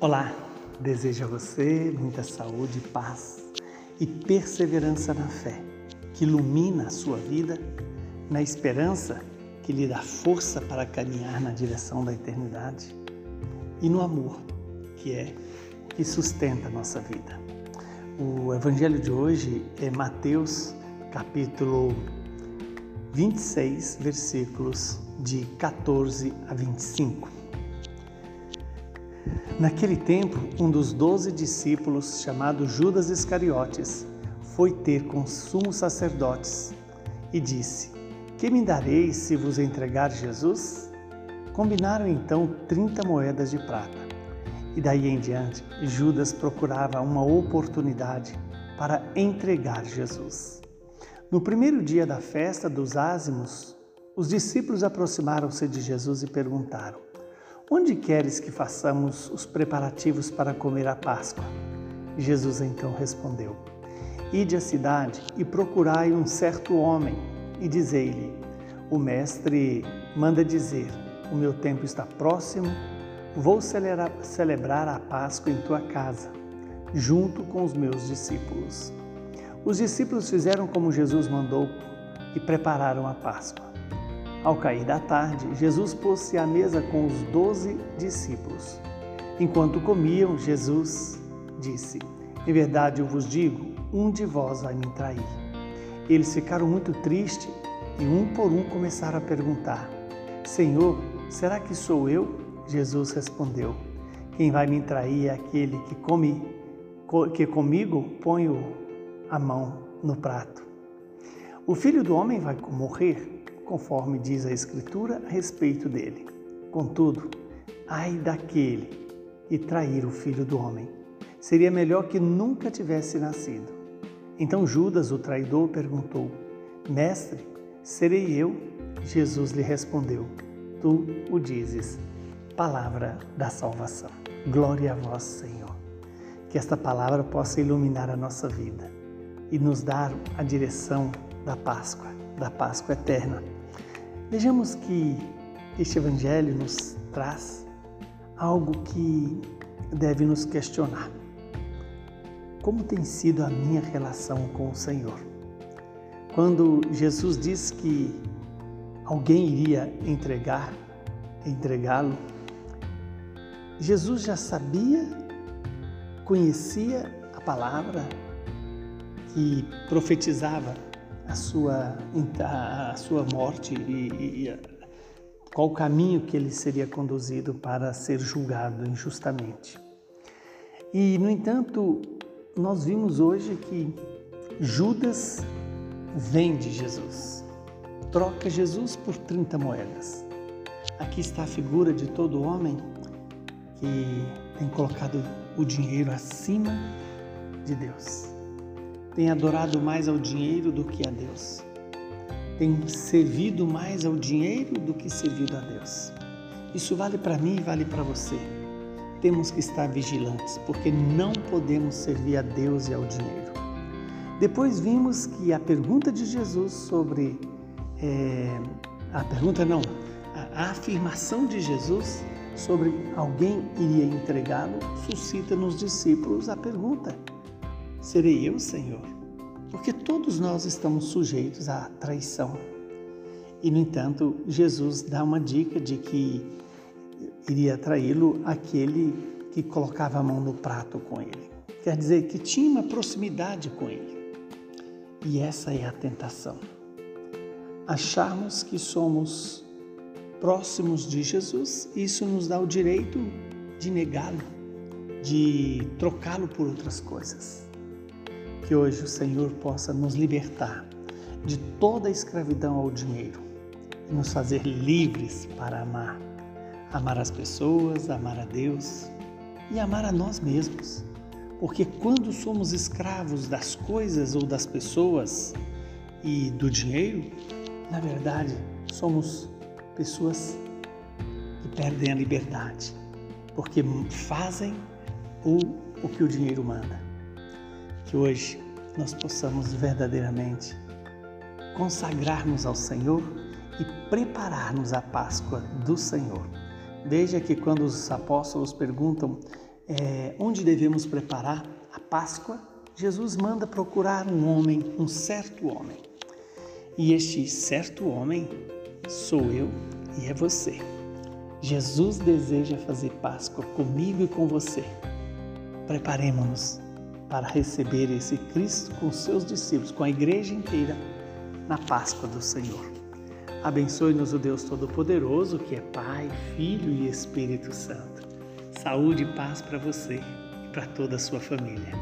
Olá, desejo a você muita saúde, paz e perseverança na fé, que ilumina a sua vida, na esperança que lhe dá força para caminhar na direção da eternidade e no amor, que é que sustenta a nossa vida. O evangelho de hoje é Mateus, capítulo 26, versículos de 14 a 25. Naquele tempo, um dos doze discípulos, chamado Judas Iscariotes, foi ter com os sumos sacerdotes e disse: Que me dareis se vos entregar Jesus? Combinaram então trinta moedas de prata. E daí em diante, Judas procurava uma oportunidade para entregar Jesus. No primeiro dia da festa dos ázimos, os discípulos aproximaram-se de Jesus e perguntaram: Onde queres que façamos os preparativos para comer a Páscoa? Jesus então respondeu: Ide à cidade e procurai um certo homem e dizei-lhe: O mestre manda dizer: O meu tempo está próximo, vou celebrar, a Páscoa em tua casa, junto com os meus discípulos. Os discípulos fizeram como Jesus mandou e prepararam a Páscoa. Ao cair da tarde, Jesus pôs-se à mesa com os doze discípulos. Enquanto comiam, Jesus disse: Em verdade eu vos digo, um de vós vai me trair. Eles ficaram muito tristes e um por um começaram a perguntar: Senhor, será que sou eu? Jesus respondeu: Quem vai me trair é aquele que come que comigo põe a mão no prato. O filho do homem vai morrer conforme diz a Escritura a respeito dele. Contudo, ai daquele que trair o filho do homem. Seria melhor que nunca tivesse nascido. Então Judas, o traidor, perguntou: Mestre, serei eu? Jesus lhe respondeu: Tu o dizes. Palavra da salvação. Glória a vós, Senhor. Que esta palavra possa iluminar a nossa vida e nos dar a direção da Páscoa, da Páscoa eterna Vejamos que este Evangelho nos traz algo que deve nos questionar. Como tem sido a minha relação com o Senhor? Quando Jesus disse que alguém iria entregar, entregá-lo, Jesus já sabia, conhecia a palavra que profetizava a sua, a sua morte e, e qual o caminho que ele seria conduzido para ser julgado injustamente. E, no entanto, nós vimos hoje que Judas vende Jesus, troca Jesus por 30 moedas. Aqui está a figura de todo homem que tem colocado o dinheiro acima de Deus tem adorado mais ao dinheiro do que a Deus, tem servido mais ao dinheiro do que servido a Deus. Isso vale para mim e vale para você. Temos que estar vigilantes, porque não podemos servir a Deus e ao dinheiro. Depois vimos que a pergunta de Jesus sobre. É, a pergunta não, a, a afirmação de Jesus sobre alguém iria entregá-lo suscita nos discípulos a pergunta: serei eu, Senhor? Porque todos nós estamos sujeitos à traição. E, no entanto, Jesus dá uma dica de que iria traí-lo aquele que colocava a mão no prato com ele. Quer dizer, que tinha uma proximidade com ele. E essa é a tentação. Acharmos que somos próximos de Jesus, isso nos dá o direito de negá-lo, de trocá-lo por outras coisas. Que hoje o Senhor possa nos libertar de toda a escravidão ao dinheiro e nos fazer livres para amar. Amar as pessoas, amar a Deus e amar a nós mesmos. Porque quando somos escravos das coisas ou das pessoas e do dinheiro, na verdade, somos pessoas que perdem a liberdade, porque fazem o, o que o dinheiro manda que hoje nós possamos verdadeiramente consagrarmos ao Senhor e prepararmos a Páscoa do Senhor. Veja que quando os apóstolos perguntam é, onde devemos preparar a Páscoa, Jesus manda procurar um homem, um certo homem. E este certo homem sou eu e é você. Jesus deseja fazer Páscoa comigo e com você. Preparemos-nos para receber esse Cristo com seus discípulos, com a igreja inteira, na Páscoa do Senhor. Abençoe-nos o Deus Todo-Poderoso, que é Pai, Filho e Espírito Santo. Saúde e paz para você e para toda a sua família.